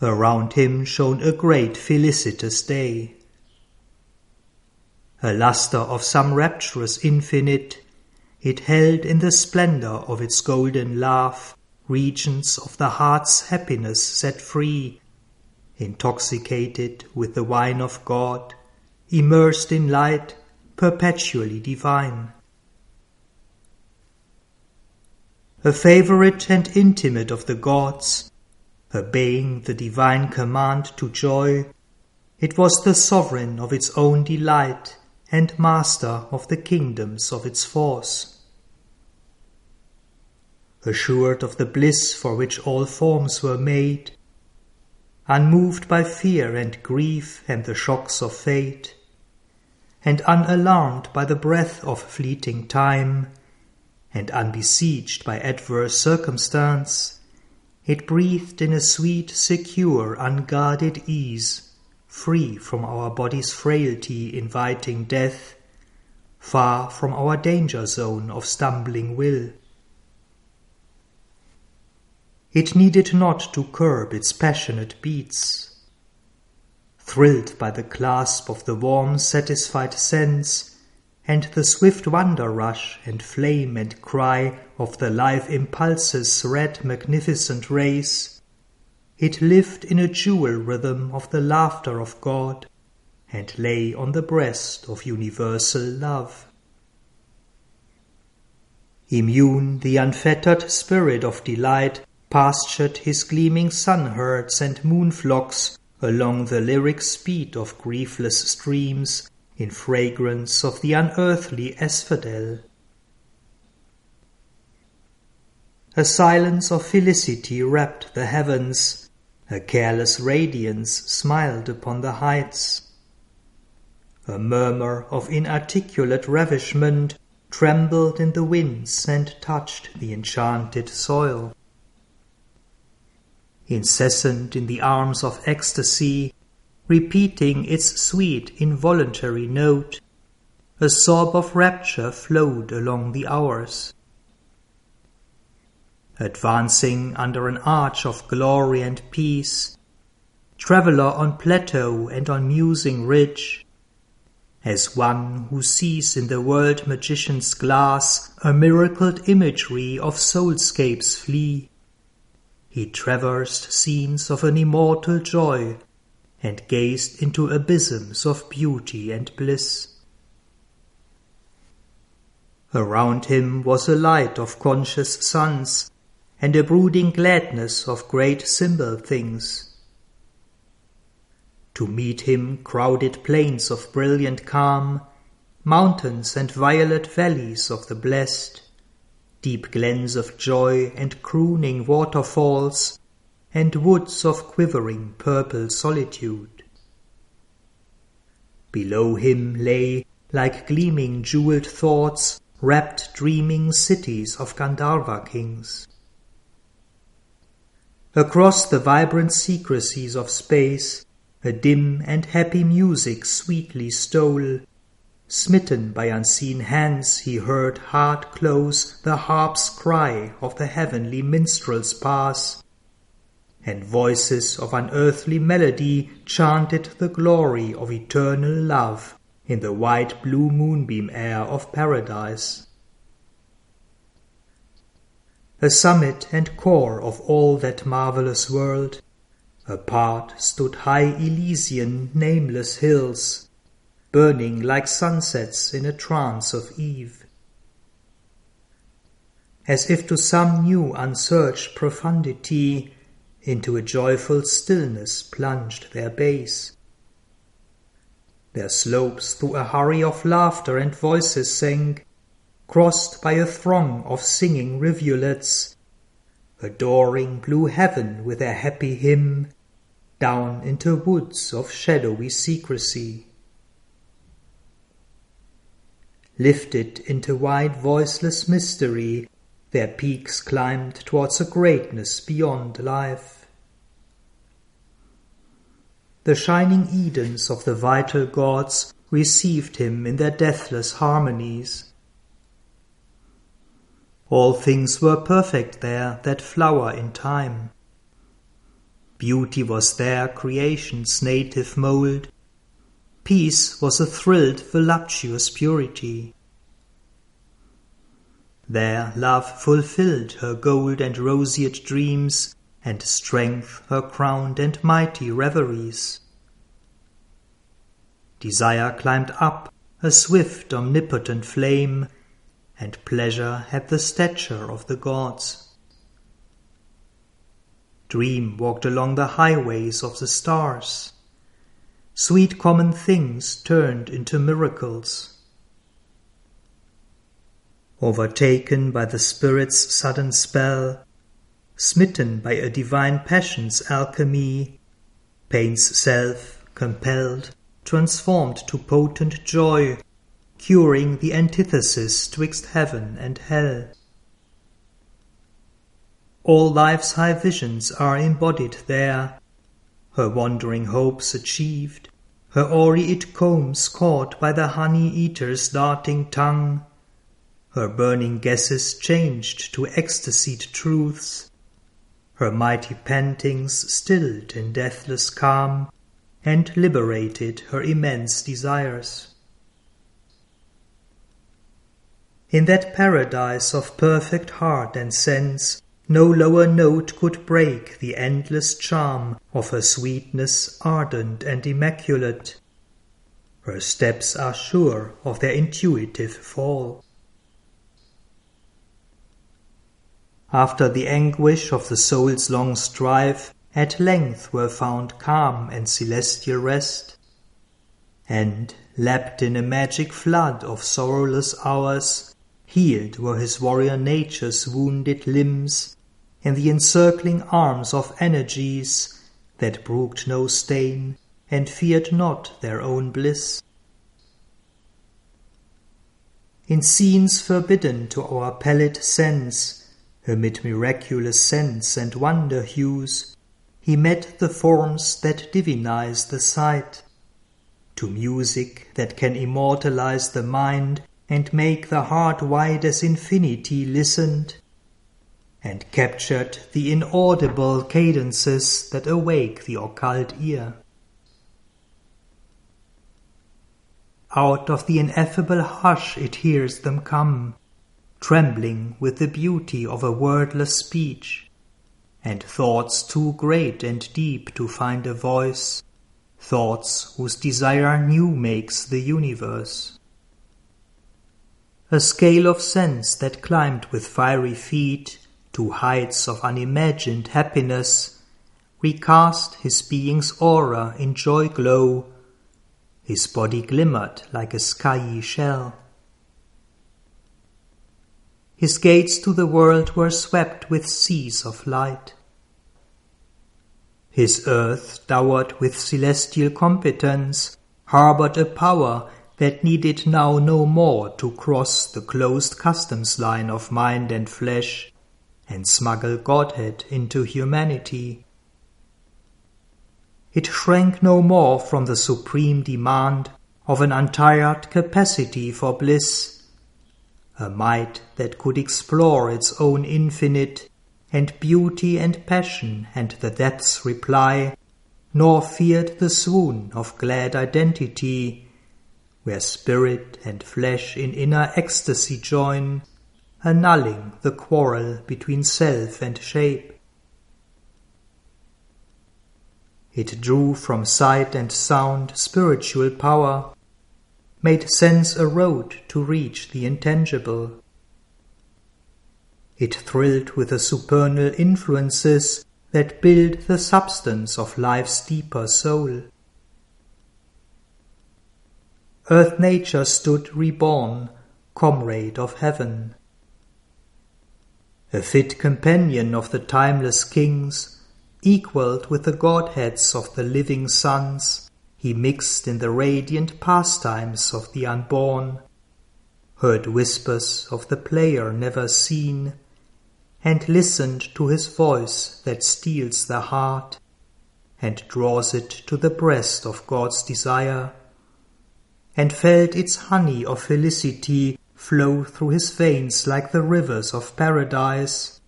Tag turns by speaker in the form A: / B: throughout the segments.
A: Around him shone a great felicitous day. A lustre of some rapturous infinite, it held in the splendor of its golden laugh regions of the heart's happiness set free, intoxicated with the wine of God, immersed in light perpetually divine. A favorite and intimate of the gods, obeying the divine command to joy, it was the sovereign of its own delight and master of the kingdoms of its force. Assured of the bliss for which all forms were made, unmoved by fear and grief and the shocks of fate, and unalarmed by the breath of fleeting time, and unbesieged by adverse circumstance, it breathed in a sweet, secure, unguarded ease, free from our body's frailty inviting death, far from our danger zone of stumbling will. It needed not to curb its passionate beats. Thrilled by the clasp of the warm, satisfied sense, and the swift wonder rush and flame and cry of the life impulse's red magnificent race, it lived in a jewel rhythm of the laughter of God, and lay on the breast of universal love. Immune, the unfettered spirit of delight pastured his gleaming sun herds and moon flocks along the lyric speed of griefless streams in fragrance of the unearthly asphodel. A silence of felicity wrapped the heavens, a careless radiance smiled upon the heights. A murmur of inarticulate ravishment trembled in the winds and touched the enchanted soil. Incessant in the arms of ecstasy, repeating its sweet involuntary note. A sob of rapture flowed along the hours. Advancing under an arch of glory and peace, traveller on plateau and on musing ridge, as one who sees in the world magician's glass a miracled imagery of soulscapes flee, he traversed scenes of an immortal joy and gazed into abysms of beauty and bliss. Around him was a light of conscious suns, and a brooding gladness of great symbol things. To meet him crowded plains of brilliant calm, mountains and violet valleys of the blessed, deep glens of joy and crooning waterfalls, and woods of quivering purple solitude. Below him lay, like gleaming jeweled thoughts, wrapped dreaming cities of Gandharva kings. Across the vibrant secrecies of space, a dim and happy music sweetly stole. Smitten by unseen hands, he heard hard close the harp's cry of the heavenly minstrels pass, and voices of unearthly melody chanted the glory of eternal love in the white blue moonbeam air of paradise. A summit and core of all that marvelous world, apart stood high Elysian nameless hills, burning like sunsets in a trance of eve. As if to some new unsearched profundity into a joyful stillness plunged their base. Their slopes through a hurry of laughter and voices sank, crossed by a throng of singing rivulets, adoring blue heaven with their happy hymn, down into woods of shadowy secrecy. Lifted into wide voiceless mystery, their peaks climbed towards a greatness beyond life the shining Edens of the vital gods received him in their deathless harmonies. All things were perfect there that flower in time. Beauty was there creation's native mould. Peace was a thrilled, voluptuous purity. There love fulfilled her gold and roseate dreams, and strength her crowned and mighty reveries. Desire climbed up, a swift omnipotent flame, and pleasure had the stature of the gods. Dream walked along the highways of the stars. Sweet common things turned into miracles. Overtaken by the Spirit's sudden spell, smitten by a divine passion's alchemy, pain's self, compelled, transformed to potent joy, curing the antithesis twixt heaven and hell. All life's high visions are embodied there, her wandering hopes achieved, her aureate combs caught by the honey eater's darting tongue, her burning guesses changed to ecstasied truths, her mighty pantings stilled in deathless calm, and liberated her immense desires. In that paradise of perfect heart and sense, no lower note could break the endless charm of her sweetness ardent and immaculate. Her steps are sure of their intuitive fall. After the anguish of the soul's long strife, at length were found calm and celestial rest. And, lapped in a magic flood of sorrowless hours, healed were his warrior nature's wounded limbs, in the encircling arms of energies that brooked no stain and feared not their own bliss. In scenes forbidden to our pallid sense, amid miraculous scents and wonder hues, he met the forms that divinize the sight. To music that can immortalize the mind and make the heart wide as infinity listened, and captured the inaudible cadences that awake the occult ear. Out of the ineffable hush it hears them come, trembling with the beauty of a wordless speech, and thoughts too great and deep to find a voice, thoughts whose desire new makes the universe. A scale of sense that climbed with fiery feet to heights of unimagined happiness, recast his being's aura in joy glow. His body glimmered like a skyey shell. His gates to the world were swept with seas of light. His earth, dowered with celestial competence, harbored a power that needed now no more to cross the closed customs line of mind and flesh and smuggle Godhead into humanity. It shrank no more from the supreme demand of an untired capacity for bliss, a might that could explore its own infinite, and beauty and passion and the depths reply, nor feared the swoon of glad identity, where spirit and flesh in inner ecstasy join, annulling the quarrel between self and shape. It drew from sight and sound spiritual power, made sense a road to reach the intangible. It thrilled with the supernal influences that build the substance of life's deeper soul. Earth nature stood reborn, comrade of heaven a fit companion of the timeless kings, equalled with the godheads of the living suns, he mixed in the radiant pastimes of the unborn, heard whispers of the player never seen, and listened to his voice that steals the heart and draws it to the breast of God's desire, and felt its honey of felicity flow through his veins like the rivers of paradise.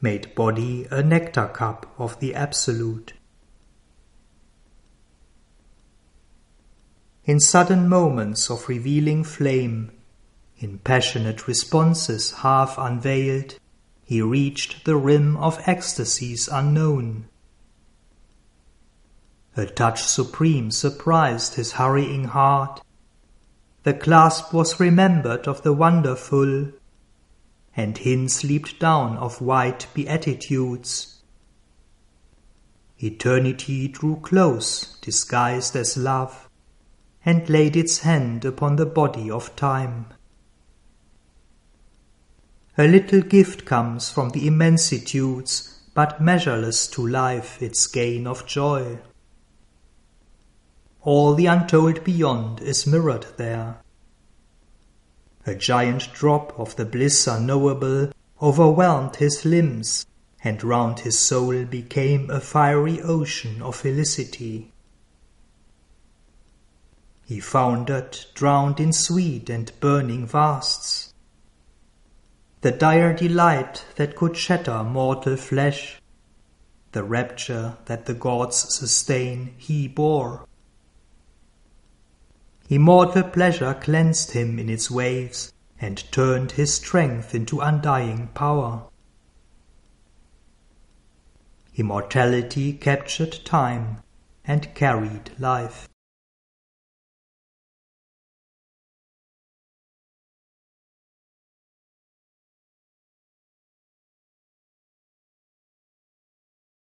A: made body a nectar cup of the Absolute. In sudden moments of revealing flame, in passionate responses half unveiled, he reached the rim of ecstasies unknown. A touch supreme surprised his hurrying heart. The clasp was remembered of the wonderful, and hints leaped down of white beatitudes. Eternity drew close, disguised as love, and laid its hand upon the body of time. A little gift comes from the immensitudes, but measureless to life its gain of joy. All the untold beyond is mirrored there. A giant drop of the bliss unknowable overwhelmed his limbs, and round his soul became a fiery ocean of felicity. He foundered, drowned in sweet and burning vasts the dire delight that could shatter mortal flesh, the rapture that the gods sustain, he bore. Immortal pleasure cleansed him in its waves and turned his strength into undying power. Immortality captured time and carried life.